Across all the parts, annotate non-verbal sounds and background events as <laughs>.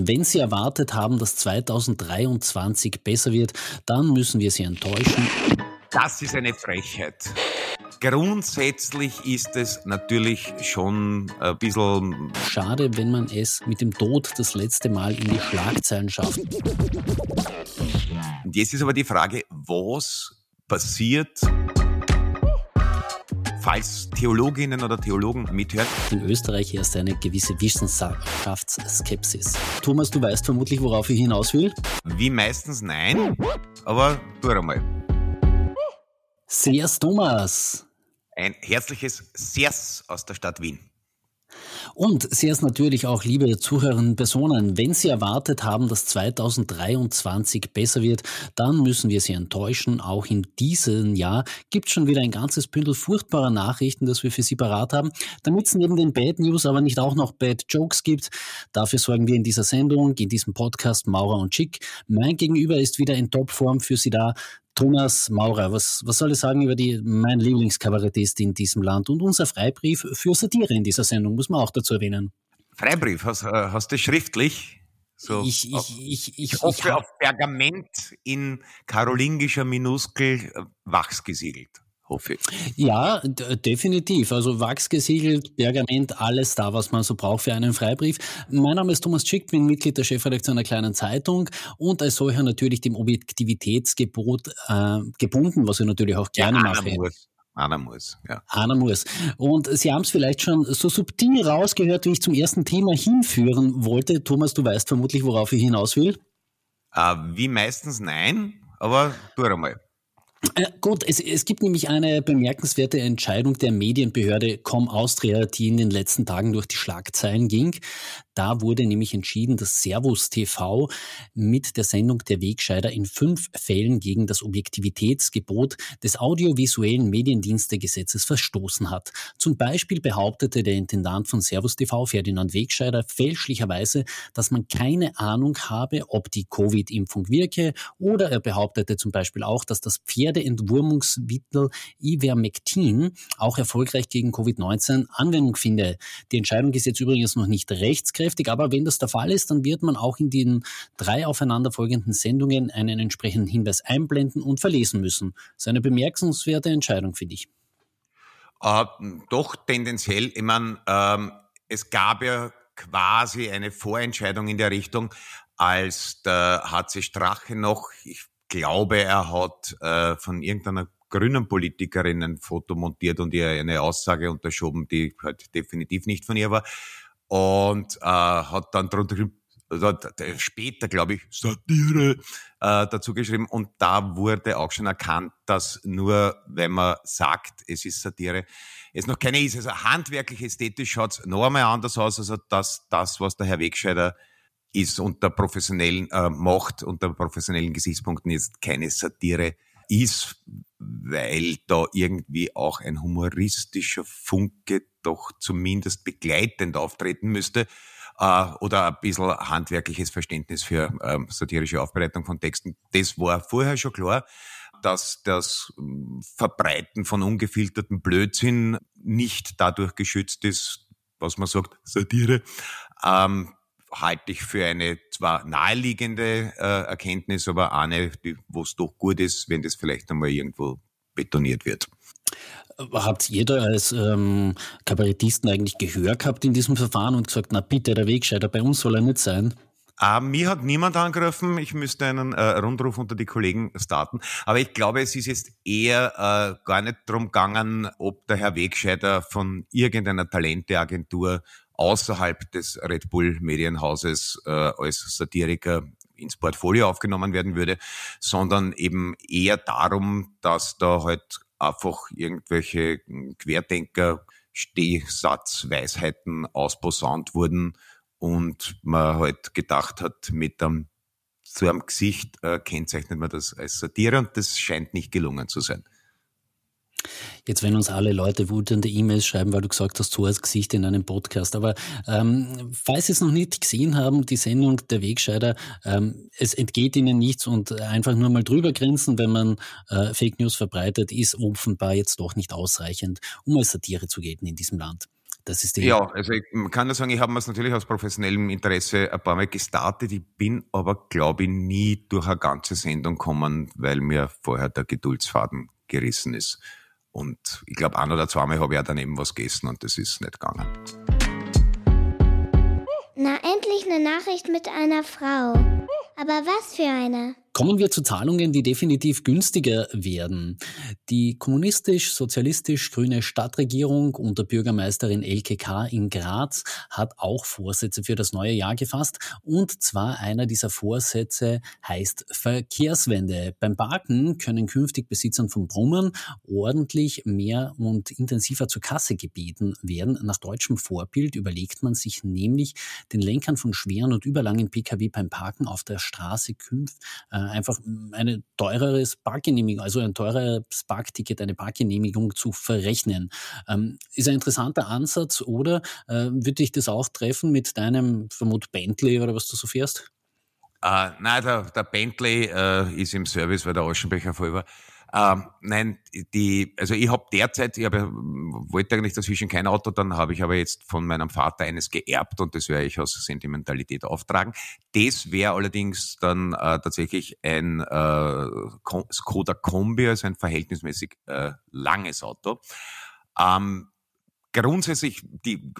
Wenn Sie erwartet haben, dass 2023 besser wird, dann müssen wir Sie enttäuschen. Das ist eine Frechheit. Grundsätzlich ist es natürlich schon ein bisschen schade, wenn man es mit dem Tod das letzte Mal in die Schlagzeilen schafft. Und jetzt ist aber die Frage, was passiert, falls Theologinnen oder Theologen mithören. In Österreich herrscht eine gewisse Wissenschaftsskepsis. Thomas, du weißt vermutlich, worauf ich hinaus will? Wie meistens nein, aber tu einmal. Sehr's Thomas. Ein herzliches Sers aus der Stadt Wien. Und sehr natürlich auch, liebe Zuhörerinnen Personen, wenn Sie erwartet haben, dass 2023 besser wird, dann müssen wir Sie enttäuschen. Auch in diesem Jahr gibt es schon wieder ein ganzes Bündel furchtbarer Nachrichten, das wir für Sie parat haben. Damit es neben den Bad News aber nicht auch noch Bad Jokes gibt, dafür sorgen wir in dieser Sendung, in diesem Podcast Maurer und Schick. Mein Gegenüber ist wieder in Topform für Sie da. Thomas Maurer, was, was soll ich sagen über die, mein Lieblingskabarettist in diesem Land und unser Freibrief für Satire in dieser Sendung, muss man auch dazu erwähnen. Freibrief, hast, äh, hast du schriftlich? So ich, ich, ich, ich, ich hoffe ich auf Pergament in karolingischer Minuskel äh, wachs gesiegelt hoffe ich. Ja, definitiv. Also wachsgesiegelt, Pergament, alles da, was man so braucht für einen Freibrief. Mein Name ist Thomas Schick, bin Mitglied der Chefredaktion einer kleinen Zeitung und als solcher natürlich dem Objektivitätsgebot äh, gebunden, was ich natürlich auch gerne ja, mache. Anna muss, ja. Anna muss. Und Sie haben es vielleicht schon so subtil rausgehört, wie ich zum ersten Thema hinführen wollte. Thomas, du weißt vermutlich, worauf ich hinaus will. Äh, wie meistens nein, aber tu einmal. Äh, gut, es, es gibt nämlich eine bemerkenswerte Entscheidung der Medienbehörde Com Austria, die in den letzten Tagen durch die Schlagzeilen ging. Da wurde nämlich entschieden, dass Servus TV mit der Sendung Der Wegscheider in fünf Fällen gegen das Objektivitätsgebot des audiovisuellen Mediendienstegesetzes verstoßen hat. Zum Beispiel behauptete der Intendant von Servus TV, Ferdinand Wegscheider, fälschlicherweise, dass man keine Ahnung habe, ob die Covid-Impfung wirke, oder er behauptete zum Beispiel auch, dass das Pferdeentwurmungsmittel Ivermectin auch erfolgreich gegen Covid-19 Anwendung finde. Die Entscheidung ist jetzt übrigens noch nicht rechtskräftig aussagekräftig, aber wenn das der Fall ist, dann wird man auch in den drei aufeinanderfolgenden Sendungen einen entsprechenden Hinweis einblenden und verlesen müssen. Das ist eine bemerkenswerte Entscheidung, finde ich. Äh, doch tendenziell, ich meine, ähm, es gab ja quasi eine Vorentscheidung in der Richtung, als der HC Strache noch, ich glaube, er hat äh, von irgendeiner grünen Politikerin ein Foto montiert und ihr eine Aussage unterschoben, die halt definitiv nicht von ihr war und äh, hat dann drunter also später, glaube ich, Satire äh, dazu geschrieben. Und da wurde auch schon erkannt, dass nur, wenn man sagt, es ist Satire, es noch keine ist. Also handwerklich, ästhetisch schaut es noch einmal anders aus, also dass das, was der Herr Wegscheider ist unter professionellen äh, macht, unter professionellen Gesichtspunkten ist keine Satire ist, weil da irgendwie auch ein humoristischer Funke doch zumindest begleitend auftreten müsste äh, oder ein bisschen handwerkliches Verständnis für ähm, satirische Aufbereitung von Texten. Das war vorher schon klar, dass das ähm, Verbreiten von ungefilterten Blödsinn nicht dadurch geschützt ist, was man sagt, Satire. Ähm, halte ich für eine zwar naheliegende äh, Erkenntnis, aber eine, wo es doch gut ist, wenn das vielleicht einmal irgendwo betoniert wird. Habt ihr da als ähm, Kabarettisten eigentlich Gehör gehabt in diesem Verfahren und gesagt, na bitte, der Wegscheider, bei uns soll er nicht sein? Uh, mir hat niemand angegriffen. Ich müsste einen äh, Rundruf unter die Kollegen starten. Aber ich glaube, es ist jetzt eher äh, gar nicht drum gegangen, ob der Herr Wegscheider von irgendeiner Talenteagentur außerhalb des Red Bull Medienhauses äh, als Satiriker ins Portfolio aufgenommen werden würde, sondern eben eher darum, dass da halt einfach irgendwelche Querdenker Stehsatzweisheiten ausposaunt wurden und man halt gedacht hat, mit einem so einem Gesicht äh, kennzeichnet man das als Satire und das scheint nicht gelungen zu sein. Jetzt, wenn uns alle Leute wutende E-Mails schreiben, weil du gesagt hast, so als Gesicht in einem Podcast. Aber ähm, falls Sie es noch nicht gesehen haben, die Sendung Der Wegscheider, ähm, es entgeht Ihnen nichts und einfach nur mal drüber grinsen, wenn man äh, Fake News verbreitet, ist offenbar jetzt doch nicht ausreichend, um als Satire zu gelten in diesem Land. Das ist die ja, also ich kann nur sagen, ich habe mir es natürlich aus professionellem Interesse ein paar Mal gestartet. Ich bin aber, glaube ich, nie durch eine ganze Sendung gekommen, weil mir vorher der Geduldsfaden gerissen ist. Und ich glaube, ein oder zweimal habe ich auch daneben was gegessen und das ist nicht gegangen. Na, endlich eine Nachricht mit einer Frau. Aber was für eine? Kommen wir zu Zahlungen, die definitiv günstiger werden. Die kommunistisch-sozialistisch-grüne Stadtregierung unter Bürgermeisterin LKK in Graz hat auch Vorsätze für das neue Jahr gefasst. Und zwar einer dieser Vorsätze heißt Verkehrswende. Beim Parken können künftig Besitzern von Brummern ordentlich mehr und intensiver zur Kasse gebeten werden. Nach deutschem Vorbild überlegt man sich nämlich, den Lenkern von schweren und überlangen Pkw beim Parken auf der Straße künftig äh, einfach eine teureres Parkgenehmigung, also ein teureres Parkticket, eine Parkgenehmigung zu verrechnen. Ähm, ist ein interessanter Ansatz oder äh, würde dich das auch treffen mit deinem, vermut Bentley oder was du so fährst? Uh, nein, der, der Bentley uh, ist im Service, weil der Aschenbecher voll war. Ähm, nein, die, also ich habe derzeit, ich hab, wollte eigentlich dazwischen kein Auto, dann habe ich aber jetzt von meinem Vater eines geerbt und das werde ich aus Sentimentalität auftragen. Das wäre allerdings dann äh, tatsächlich ein äh, Skoda Kombi, also ein verhältnismäßig äh, langes Auto. Ähm, grundsätzlich die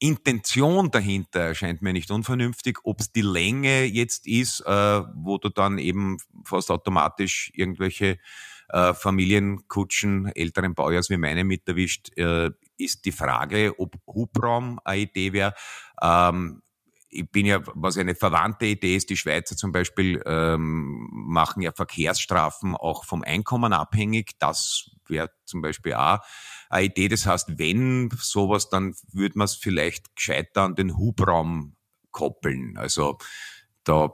Intention dahinter erscheint mir nicht unvernünftig. Ob es die Länge jetzt ist, äh, wo du dann eben fast automatisch irgendwelche äh, Familienkutschen älteren Baujahrs wie meine mit erwischt, äh, ist die Frage, ob Hubraum eine Idee wäre. Ähm, ich bin ja, was eine verwandte Idee ist, die Schweizer zum Beispiel ähm, machen ja Verkehrsstrafen auch vom Einkommen abhängig. Das wäre zum Beispiel auch eine Idee. Das heißt, wenn sowas, dann würde man es vielleicht gescheiter an den Hubraum koppeln. Also da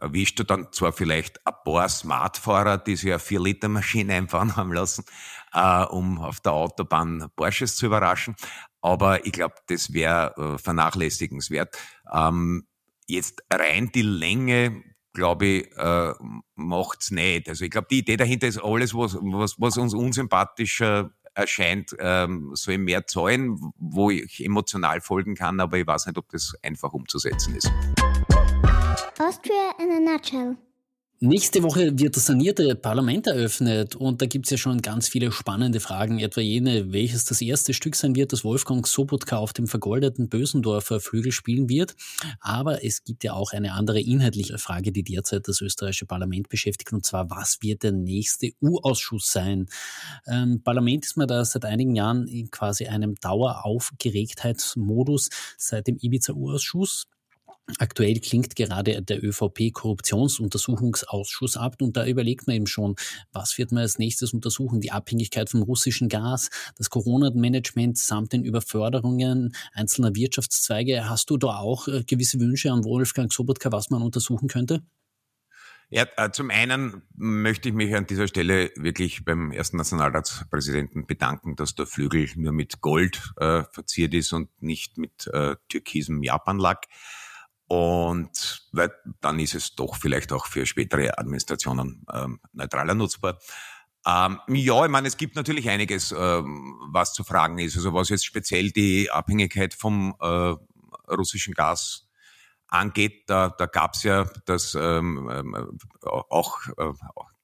erwischt du dann zwar vielleicht ein paar Smartfahrer, die sich eine 4-Liter-Maschine einfahren haben lassen, äh, um auf der Autobahn Porsches zu überraschen, aber ich glaube, das wäre äh, vernachlässigenswert. Ähm, jetzt rein die Länge, glaube ich, äh, macht's nicht. Also ich glaube, die Idee dahinter ist alles, was, was, was uns unsympathischer erscheint, ähm, soll mehr zahlen, wo ich emotional folgen kann, aber ich weiß nicht, ob das einfach umzusetzen ist. Austria in a nutshell. Nächste Woche wird das sanierte Parlament eröffnet und da gibt es ja schon ganz viele spannende Fragen, etwa jene, welches das erste Stück sein wird, das Wolfgang Sobotka auf dem vergoldeten Bösendorfer Flügel spielen wird. Aber es gibt ja auch eine andere inhaltliche Frage, die derzeit das österreichische Parlament beschäftigt, und zwar, was wird der nächste U-Ausschuss sein? Ähm, Parlament ist man da seit einigen Jahren in quasi einem Daueraufgeregtheitsmodus seit dem Ibiza-U-Ausschuss. Aktuell klingt gerade der ÖVP-Korruptionsuntersuchungsausschuss ab und da überlegt man eben schon, was wird man als nächstes untersuchen? Die Abhängigkeit vom russischen Gas, das Corona-Management samt den Überförderungen einzelner Wirtschaftszweige. Hast du da auch äh, gewisse Wünsche an Wolfgang Sobotka, was man untersuchen könnte? Ja, äh, zum einen möchte ich mich an dieser Stelle wirklich beim ersten Nationalratspräsidenten bedanken, dass der Flügel nur mit Gold äh, verziert ist und nicht mit äh, türkisem Japanlack. Und weil dann ist es doch vielleicht auch für spätere Administrationen ähm, neutraler nutzbar. Ähm, ja, ich meine, es gibt natürlich einiges, ähm, was zu fragen ist. Also was jetzt speziell die Abhängigkeit vom äh, russischen Gas angeht, da, da gab es ja das ähm, ähm auch äh,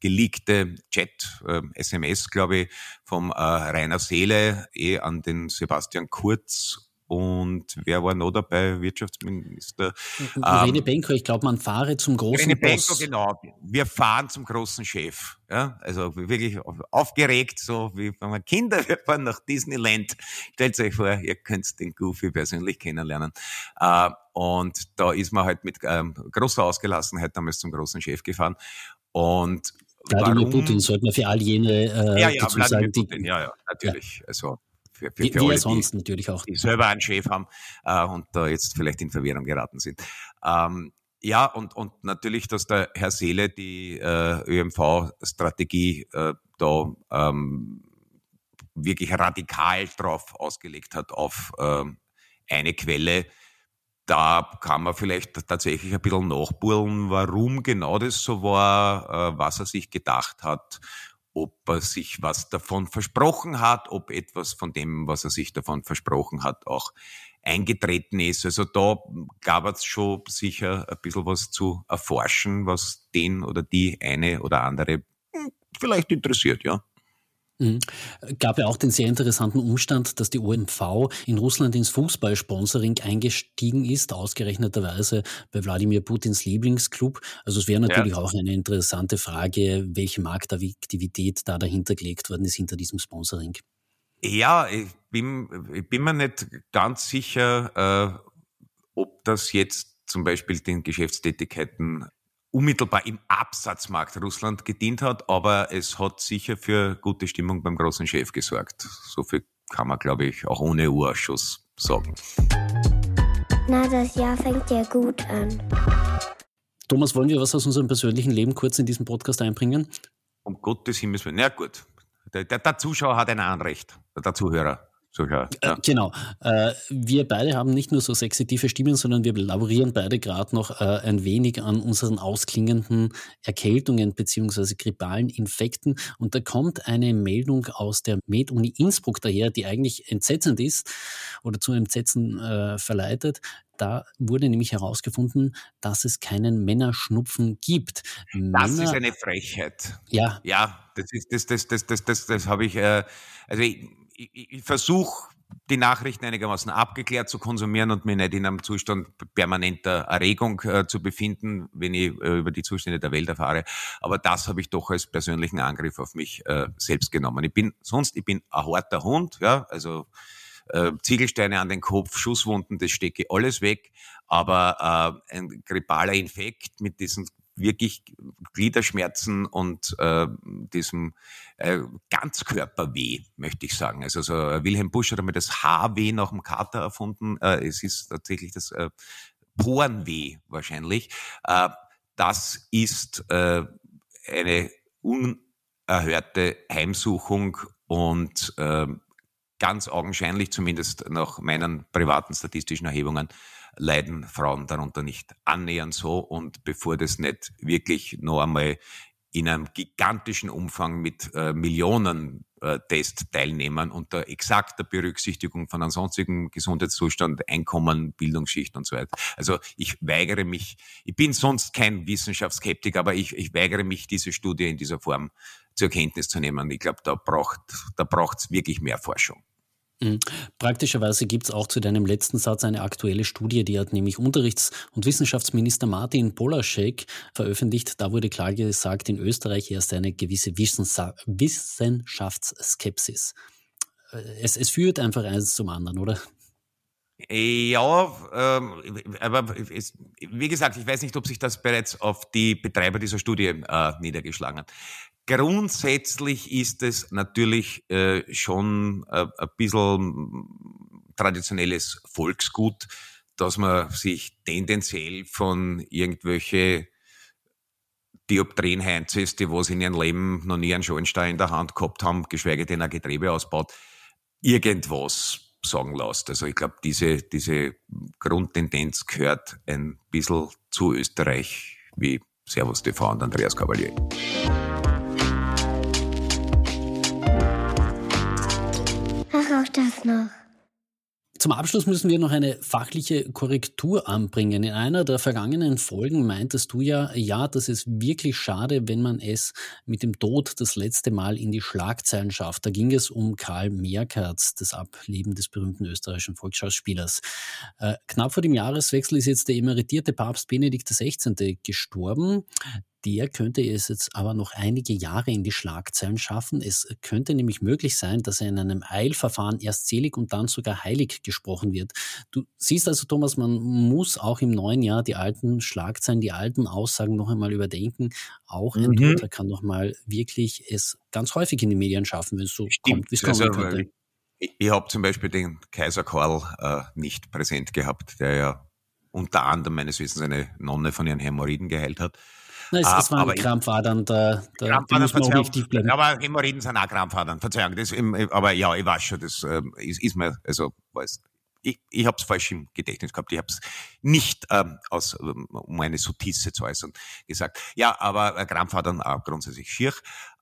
geleakte Chat, äh, SMS, glaube ich, vom äh, Rainer Seele eh an den Sebastian Kurz und wer war noch dabei? Wirtschaftsminister. Irene ähm, Benko, ich glaube, man fahre zum großen Irene Boss. Benko, genau. Wir fahren zum großen Chef. Ja, also wirklich aufgeregt, so wie wenn man Kinder, <laughs> wir fahren nach Disneyland. Stellt euch vor, ihr könnt den Goofy persönlich kennenlernen. Äh, und da ist man halt mit ähm, großer Ausgelassenheit damals zum großen Chef gefahren. Und Wladimir? Putin sollte man für all jene äh, ja, ja, dazu sagen, Putin, ja, ja, natürlich. Ja. Also für, für, für alle, sonst die, natürlich auch. die selber einen Chef haben äh, und da jetzt vielleicht in Verwirrung geraten sind. Ähm, ja, und, und natürlich, dass der Herr Seele die äh, ÖMV-Strategie äh, da ähm, wirklich radikal drauf ausgelegt hat auf ähm, eine Quelle. Da kann man vielleicht tatsächlich ein bisschen nachburlen, warum genau das so war, äh, was er sich gedacht hat ob er sich was davon versprochen hat, ob etwas von dem, was er sich davon versprochen hat, auch eingetreten ist. Also da gab es schon sicher ein bisschen was zu erforschen, was den oder die eine oder andere hm, vielleicht interessiert, ja. Mhm. Gab ja auch den sehr interessanten Umstand, dass die OMV in Russland ins Fußballsponsoring eingestiegen ist, ausgerechneterweise bei Wladimir Putins Lieblingsclub. Also es wäre natürlich ja. auch eine interessante Frage, welche Marktaktivität da dahinter gelegt worden ist hinter diesem Sponsoring. Ja, ich bin, ich bin mir nicht ganz sicher, äh, ob das jetzt zum Beispiel den Geschäftstätigkeiten unmittelbar im Absatzmarkt Russland gedient hat, aber es hat sicher für gute Stimmung beim großen Chef gesorgt. So viel kann man, glaube ich, auch ohne U-Ausschuss sagen. Na, das Jahr fängt ja gut an. Thomas, wollen wir was aus unserem persönlichen Leben kurz in diesen Podcast einbringen? Um Gottes Himmels Willen. Na gut. Der, der, der Zuschauer hat ein Anrecht, der Zuhörer sogar. Ja. Äh, genau. Äh, wir beide haben nicht nur so sexy tiefe Stimmen, sondern wir laborieren beide gerade noch äh, ein wenig an unseren ausklingenden Erkältungen bzw. grippalen Infekten. Und da kommt eine Meldung aus der Med-Uni Innsbruck daher, die eigentlich entsetzend ist oder zu Entsetzen äh, verleitet. Da wurde nämlich herausgefunden, dass es keinen Männerschnupfen gibt. Das Männer, ist eine Frechheit. Ja. Ja, das ist, das, das, das, das, das, das habe ich, äh, also ich, ich, ich versuche die Nachrichten einigermaßen abgeklärt zu konsumieren und mich nicht in einem Zustand permanenter Erregung äh, zu befinden, wenn ich äh, über die Zustände der Welt erfahre. Aber das habe ich doch als persönlichen Angriff auf mich äh, selbst genommen. Ich bin sonst, ich bin ein harter Hund, ja, also äh, Ziegelsteine an den Kopf, Schusswunden, das stecke alles weg. Aber äh, ein grippaler Infekt mit diesen wirklich Gliederschmerzen und äh, diesem äh, Ganzkörperweh, möchte ich sagen. Also so, äh, Wilhelm Busch hat einmal das Haarweh nach dem Kater erfunden. Äh, es ist tatsächlich das äh, Porenweh wahrscheinlich. Äh, das ist äh, eine unerhörte Heimsuchung und äh, ganz augenscheinlich, zumindest nach meinen privaten statistischen Erhebungen, leiden Frauen darunter nicht annähernd so. Und bevor das nicht wirklich noch einmal in einem gigantischen Umfang mit äh, Millionen äh, Testteilnehmern unter exakter Berücksichtigung von ansonstigen Gesundheitszustand, Einkommen, Bildungsschicht und so weiter. Also ich weigere mich, ich bin sonst kein Wissenschaftsskeptiker, aber ich, ich weigere mich, diese Studie in dieser Form zur Kenntnis zu nehmen. Ich glaube, da braucht da braucht's wirklich mehr Forschung. Mhm. Praktischerweise gibt es auch zu deinem letzten Satz eine aktuelle Studie, die hat nämlich Unterrichts- und Wissenschaftsminister Martin Polaschek veröffentlicht. Da wurde klar gesagt, in Österreich herrscht eine gewisse Wissenschaftsskepsis. Äh, es, es führt einfach eins zum anderen, oder? Ja, ähm, aber wie gesagt, ich weiß nicht, ob sich das bereits auf die Betreiber dieser Studie äh, niedergeschlagen hat. Grundsätzlich ist es natürlich äh, schon äh, ein bisschen traditionelles Volksgut, dass man sich tendenziell von irgendwelche Dioptrien Heinzes, die was in ihrem Leben noch nie einen Schornstein in der Hand gehabt haben, geschweige denn ein Getriebe ausbaut, irgendwas sagen lässt. Also ich glaube, diese, diese Grundtendenz gehört ein bisschen zu Österreich wie Servus TV und Andreas Cavalier. Zum Abschluss müssen wir noch eine fachliche Korrektur anbringen. In einer der vergangenen Folgen meintest du ja, ja, das ist wirklich schade, wenn man es mit dem Tod das letzte Mal in die Schlagzeilen schafft. Da ging es um Karl Merkert, das Ableben des berühmten österreichischen Volksschauspielers. Äh, knapp vor dem Jahreswechsel ist jetzt der emeritierte Papst Benedikt XVI. gestorben der könnte es jetzt aber noch einige Jahre in die Schlagzeilen schaffen. Es könnte nämlich möglich sein, dass er in einem Eilverfahren erst selig und dann sogar heilig gesprochen wird. Du siehst also, Thomas, man muss auch im neuen Jahr die alten Schlagzeilen, die alten Aussagen noch einmal überdenken. Auch ein mhm. Toter kann noch mal wirklich es ganz häufig in die Medien schaffen, wenn es so Stimmt. kommt, wie es kommen also, könnte. Ich, ich habe zum Beispiel den Kaiser Karl äh, nicht präsent gehabt, der ja unter anderem meines Wissens eine Nonne von ihren Hämorrhoiden geheilt hat. Nein, es, es waren Krampfadern, da, da Krampfadern, muss man objektiv bleiben. Aber Hämorrhoiden sind auch Krampfadern, Verzeihung. Das, aber ja, ich weiß schon, das äh, ist, ist mir, also weiß, ich, ich habe es falsch im Gedächtnis gehabt. Ich habe es nicht ähm, aus, ähm, um eine Sotisse zu äußern, gesagt. Ja, aber äh, Krampf hat dann auch grundsätzlich schier.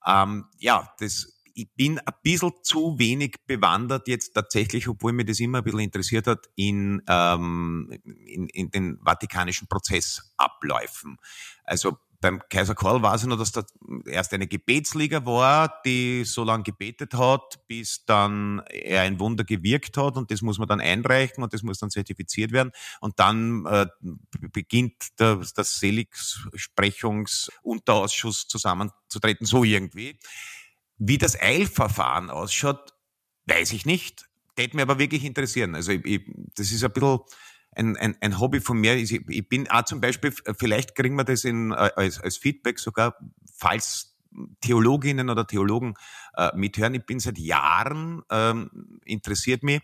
Ähm, ja, das ich bin ein bisschen zu wenig bewandert jetzt tatsächlich, obwohl mir das immer ein bisschen interessiert hat, in, ähm, in, in den vatikanischen Prozessabläufen. Also beim Kaiser Karl weiß ich noch, dass da erst eine Gebetsliga war, die so lange gebetet hat, bis dann er ein Wunder gewirkt hat und das muss man dann einreichen und das muss dann zertifiziert werden und dann äh, beginnt der, das Seligsprechungsunterausschuss zusammenzutreten, so irgendwie. Wie das Eilverfahren ausschaut, weiß ich nicht. Täte mir aber wirklich interessieren. Also ich, ich, das ist ein bisschen ein, ein, ein Hobby von mir. Ich, ich bin auch zum Beispiel, vielleicht kriegen wir das in, äh, als, als Feedback sogar, falls Theologinnen oder Theologen äh, mithören. Ich bin seit Jahren ähm, interessiert mich.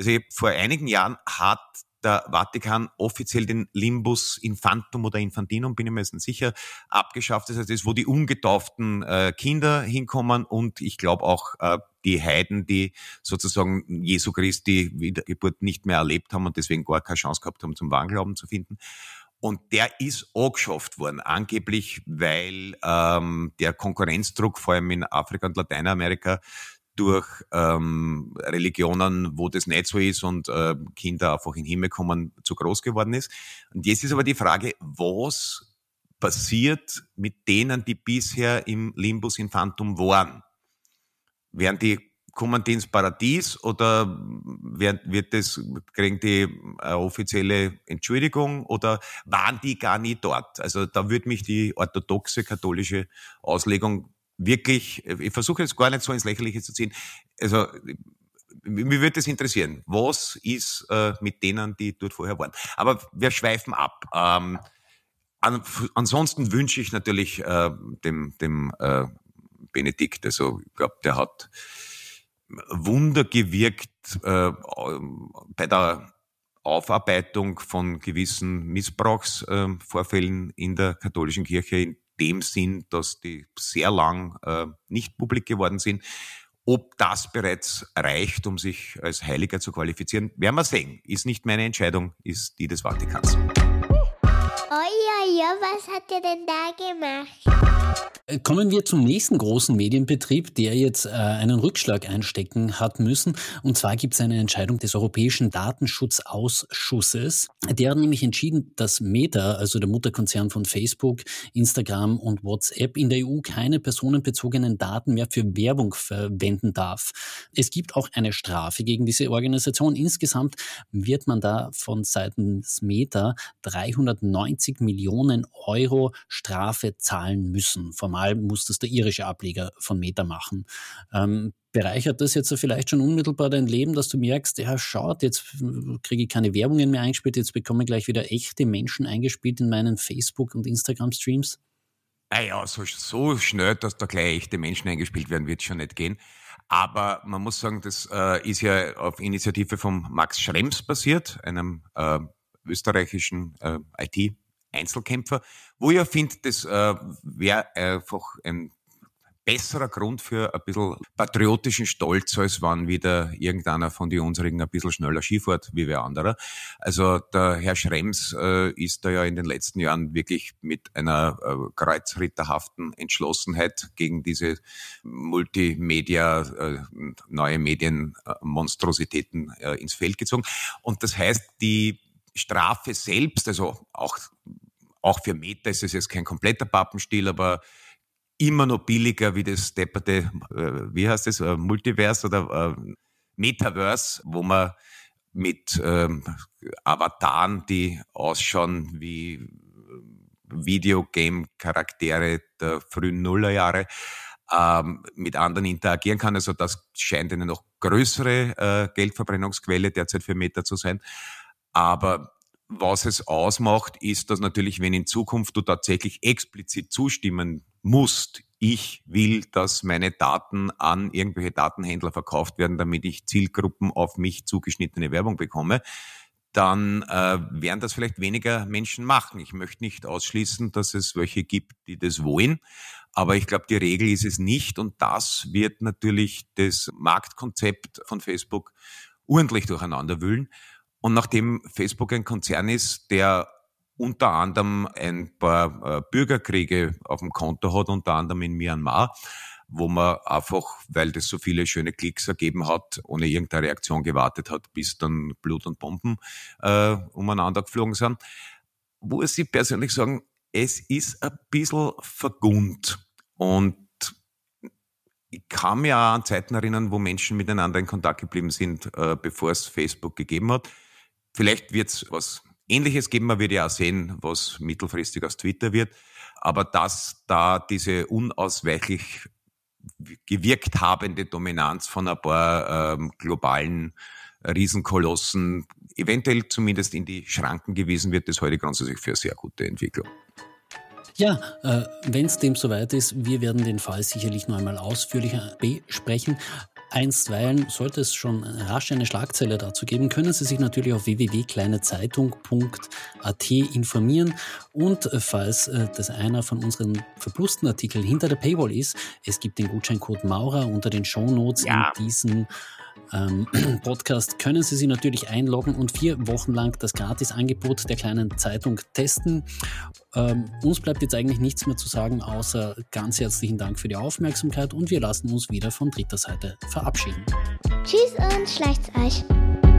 Also vor einigen Jahren hat der Vatikan offiziell den Limbus Infantum oder Infantinum, bin ich mir jetzt nicht sicher, abgeschafft. Das heißt, das ist, wo die ungetauften äh, Kinder hinkommen und ich glaube auch äh, die Heiden, die sozusagen Jesu Christi Wiedergeburt nicht mehr erlebt haben und deswegen gar keine Chance gehabt haben, zum Wahnglauben zu finden. Und der ist angeschafft worden, angeblich, weil ähm, der Konkurrenzdruck vor allem in Afrika und Lateinamerika durch ähm, Religionen, wo das nicht so ist und äh, Kinder einfach in den Himmel kommen, zu groß geworden ist. Und jetzt ist aber die Frage, was passiert mit denen, die bisher im Limbus Infantum waren? Werden die kommen die ins Paradies oder wird, das, kriegen die eine offizielle Entschuldigung oder waren die gar nie dort? Also da würde mich die orthodoxe katholische Auslegung wirklich, ich versuche jetzt gar nicht so ins Lächerliche zu ziehen, also mich würde das interessieren. Was ist äh, mit denen, die dort vorher waren? Aber wir schweifen ab. Ähm, an, ansonsten wünsche ich natürlich äh, dem, dem äh, Benedikt, also ich glaube, der hat Wunder gewirkt äh, bei der Aufarbeitung von gewissen Missbrauchsvorfällen in der katholischen Kirche, in dem Sinn, dass die sehr lang äh, nicht publik geworden sind. Ob das bereits reicht, um sich als Heiliger zu qualifizieren, werden wir sehen. Ist nicht meine Entscheidung, ist die des Vatikans. Oh ja, ja, was hat er denn da gemacht? Kommen wir zum nächsten großen Medienbetrieb, der jetzt äh, einen Rückschlag einstecken hat müssen. Und zwar gibt es eine Entscheidung des Europäischen Datenschutzausschusses. Der hat nämlich entschieden, dass Meta, also der Mutterkonzern von Facebook, Instagram und WhatsApp, in der EU keine personenbezogenen Daten mehr für Werbung verwenden darf. Es gibt auch eine Strafe gegen diese Organisation. Insgesamt wird man da von seitens Meta 390 90 Millionen Euro Strafe zahlen müssen. Formal muss das der irische Ableger von Meta machen. Ähm, bereichert das jetzt vielleicht schon unmittelbar dein Leben, dass du merkst, ja, schaut, jetzt kriege ich keine Werbungen mehr eingespielt, jetzt bekomme ich gleich wieder echte Menschen eingespielt in meinen Facebook- und Instagram-Streams? Naja, so, so schnell, dass da gleich echte Menschen eingespielt werden, wird schon nicht gehen. Aber man muss sagen, das äh, ist ja auf Initiative von Max Schrems passiert, einem äh, österreichischen äh, IT- Einzelkämpfer, wo ich finde, das äh, wäre einfach ein besserer Grund für ein bisschen patriotischen Stolz, als wenn wieder irgendeiner von die unsrigen ein bisschen schneller Skifahrt wie wer anderer. Also der Herr Schrems äh, ist da ja in den letzten Jahren wirklich mit einer äh, kreuzritterhaften Entschlossenheit gegen diese Multimedia, äh, neue Medienmonstrositäten äh, ins Feld gezogen. Und das heißt, die Strafe selbst, also auch, auch für Meta ist es jetzt kein kompletter Pappenstiel, aber immer noch billiger wie das depperte, äh, wie heißt das, äh, Multiverse oder äh, Metaverse, wo man mit ähm, Avataren, die ausschauen wie äh, Videogame-Charaktere der frühen Nullerjahre, ähm, mit anderen interagieren kann. Also das scheint eine noch größere äh, Geldverbrennungsquelle derzeit für Meta zu sein. Aber was es ausmacht, ist, dass natürlich, wenn in Zukunft du tatsächlich explizit zustimmen musst, ich will, dass meine Daten an irgendwelche Datenhändler verkauft werden, damit ich Zielgruppen auf mich zugeschnittene Werbung bekomme, dann äh, werden das vielleicht weniger Menschen machen. Ich möchte nicht ausschließen, dass es welche gibt, die das wollen, aber ich glaube, die Regel ist es nicht und das wird natürlich das Marktkonzept von Facebook ordentlich durcheinander wühlen. Und nachdem Facebook ein Konzern ist, der unter anderem ein paar äh, Bürgerkriege auf dem Konto hat, unter anderem in Myanmar, wo man einfach, weil das so viele schöne Klicks ergeben hat, ohne irgendeine Reaktion gewartet hat, bis dann Blut und Bomben äh, umeinander geflogen sind. Wo sie persönlich sagen, es ist ein bisschen vergund. Und ich kann mir auch an Zeiten erinnern, wo Menschen miteinander in Kontakt geblieben sind, äh, bevor es Facebook gegeben hat. Vielleicht wird es was Ähnliches geben. Man wird ja auch sehen, was mittelfristig aus Twitter wird. Aber dass da diese unausweichlich gewirkt habende Dominanz von ein paar ähm, globalen Riesenkolossen eventuell zumindest in die Schranken gewiesen wird, das heute grundsätzlich für eine sehr gute Entwicklung. Ja, äh, wenn es dem soweit ist, wir werden den Fall sicherlich noch einmal ausführlicher besprechen. Einstweilen sollte es schon rasch eine Schlagzeile dazu geben, können Sie sich natürlich auf www.kleinezeitung.at informieren und äh, falls äh, das einer von unseren verblussten Artikeln hinter der Paywall ist, es gibt den Gutscheincode Maurer unter den Shownotes ja. in diesem ähm, <clears throat> Podcast können Sie sich natürlich einloggen und vier Wochen lang das Gratisangebot der kleinen Zeitung testen. Ähm, uns bleibt jetzt eigentlich nichts mehr zu sagen, außer ganz herzlichen Dank für die Aufmerksamkeit und wir lassen uns wieder von dritter Seite verabschieden. Tschüss und schleicht's euch.